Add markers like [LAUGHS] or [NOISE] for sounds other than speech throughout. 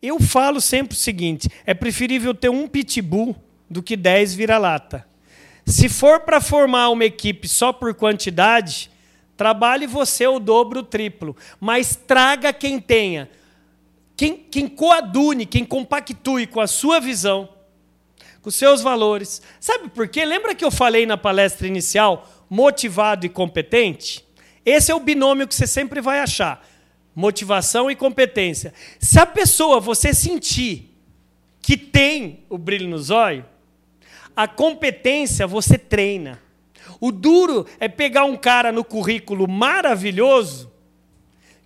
Eu falo sempre o seguinte: é preferível ter um pitbull do que dez vira-lata. Se for para formar uma equipe só por quantidade, trabalhe você o dobro, o triplo. Mas traga quem tenha, quem, quem coadune, quem compactue com a sua visão, com os seus valores. Sabe por quê? Lembra que eu falei na palestra inicial, motivado e competente? Esse é o binômio que você sempre vai achar. Motivação e competência. Se a pessoa, você sentir que tem o brilho nos olhos, a competência você treina. O duro é pegar um cara no currículo maravilhoso,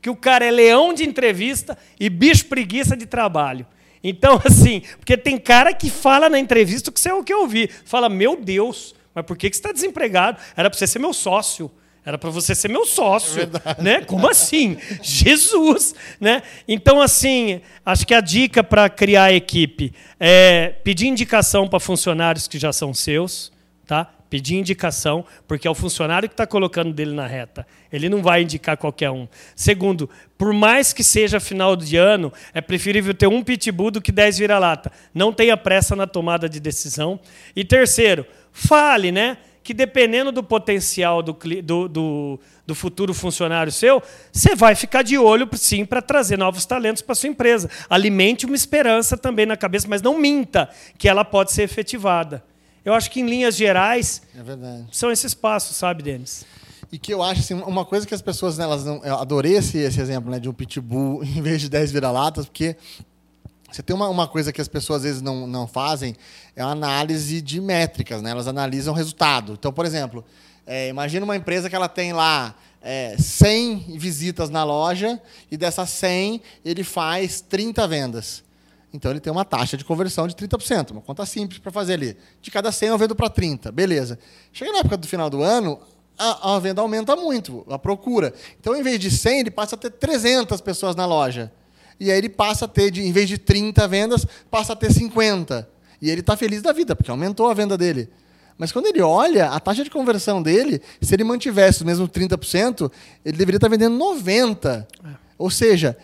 que o cara é leão de entrevista e bicho preguiça de trabalho. Então, [LAUGHS] assim, porque tem cara que fala na entrevista o que você é o que eu ouvi. Fala, meu Deus, mas por que você está desempregado? Era para você ser meu sócio. Era para você ser meu sócio, é né? Como assim? Jesus, né? Então assim, acho que a dica para criar a equipe é pedir indicação para funcionários que já são seus, tá? Pedir indicação, porque é o funcionário que está colocando dele na reta. Ele não vai indicar qualquer um. Segundo, por mais que seja final de ano, é preferível ter um pitbull do que dez vira-lata. Não tenha pressa na tomada de decisão. E terceiro, fale, né? Que dependendo do potencial do, do, do, do futuro funcionário seu, você vai ficar de olho, sim, para trazer novos talentos para sua empresa. Alimente uma esperança também na cabeça, mas não minta que ela pode ser efetivada. Eu acho que, em linhas gerais, é são esses passos, sabe, Denis? E que eu acho assim, uma coisa que as pessoas, né, elas não, eu adorei esse, esse exemplo né, de um pitbull [LAUGHS] em vez de 10 vira-latas, porque você tem uma, uma coisa que as pessoas às vezes não, não fazem, é a análise de métricas, né? Elas analisam o resultado. Então, por exemplo, é, imagina uma empresa que ela tem lá é, 100 visitas na loja e dessas 100 ele faz 30 vendas. Então ele tem uma taxa de conversão de 30%, uma conta simples para fazer ali. De cada 100 eu vendo para 30, beleza. Chega na época do final do ano, a, a venda aumenta muito, a procura. Então, em vez de 100, ele passa a ter 300 pessoas na loja. E aí ele passa a ter, de, em vez de 30 vendas, passa a ter 50. E ele está feliz da vida, porque aumentou a venda dele. Mas quando ele olha, a taxa de conversão dele, se ele mantivesse o mesmo 30%, ele deveria estar tá vendendo 90%. É. Ou seja,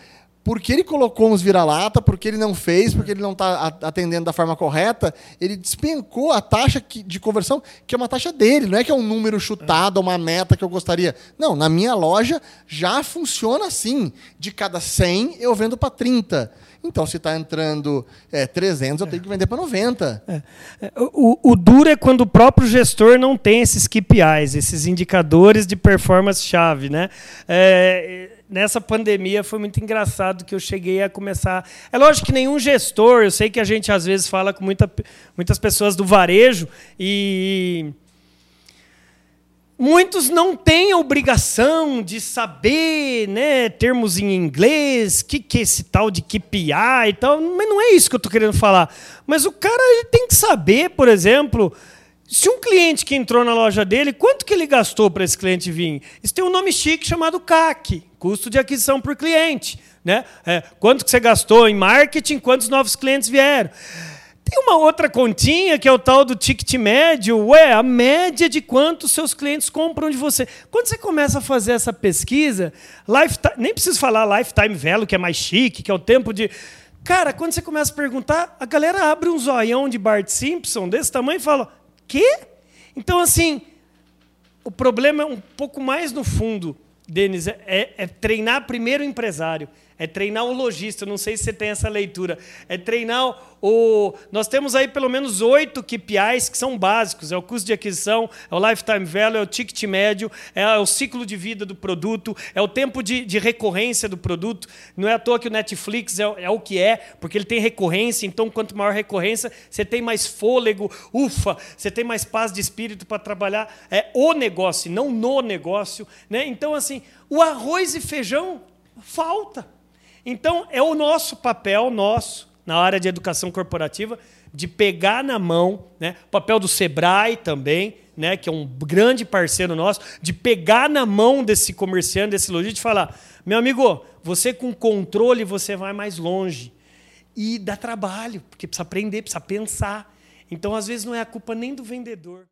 porque ele colocou uns vira-lata, porque ele não fez, porque ele não está atendendo da forma correta, ele despencou a taxa de conversão, que é uma taxa dele, não é que é um número chutado, uma meta que eu gostaria. Não, na minha loja já funciona assim. De cada 100, eu vendo para 30. Então, se está entrando é, 300, eu tenho que vender para 90. É. é. O, o duro é quando o próprio gestor não tem esses KPIs, esses indicadores de performance-chave. Né? É, nessa pandemia foi muito engraçado que eu cheguei a começar. É lógico que nenhum gestor, eu sei que a gente às vezes fala com muita, muitas pessoas do varejo e Muitos não têm a obrigação de saber né, termos em inglês, que, que é esse tal de KPI e tal, mas não é isso que eu estou querendo falar. Mas o cara ele tem que saber, por exemplo, se um cliente que entrou na loja dele, quanto que ele gastou para esse cliente vir? Isso tem um nome chique chamado CAC, custo de aquisição por cliente. Né? É, quanto que você gastou em marketing, quantos novos clientes vieram? Tem uma outra continha que é o tal do ticket médio. Ué, a média de quantos seus clientes compram de você. Quando você começa a fazer essa pesquisa, lifetime, nem preciso falar lifetime value, que é mais chique, que é o tempo de. Cara, quando você começa a perguntar, a galera abre um zoião de Bart Simpson desse tamanho e fala: quê? Então, assim, o problema é um pouco mais no fundo, Denis, é, é, é treinar primeiro o empresário é treinar o lojista. Não sei se você tem essa leitura. É treinar o. Nós temos aí pelo menos oito KPIs que são básicos: é o custo de aquisição, é o lifetime value, é o ticket médio, é o ciclo de vida do produto, é o tempo de, de recorrência do produto. Não é à toa que o Netflix é, é o que é, porque ele tem recorrência. Então, quanto maior recorrência, você tem mais fôlego, ufa, você tem mais paz de espírito para trabalhar é o negócio, não no negócio. Né? Então, assim, o arroz e feijão falta. Então, é o nosso papel, nosso, na área de educação corporativa, de pegar na mão, né? papel do Sebrae também, né? que é um grande parceiro nosso, de pegar na mão desse comerciante, desse lojista e falar: meu amigo, você com controle você vai mais longe. E dá trabalho, porque precisa aprender, precisa pensar. Então, às vezes, não é a culpa nem do vendedor.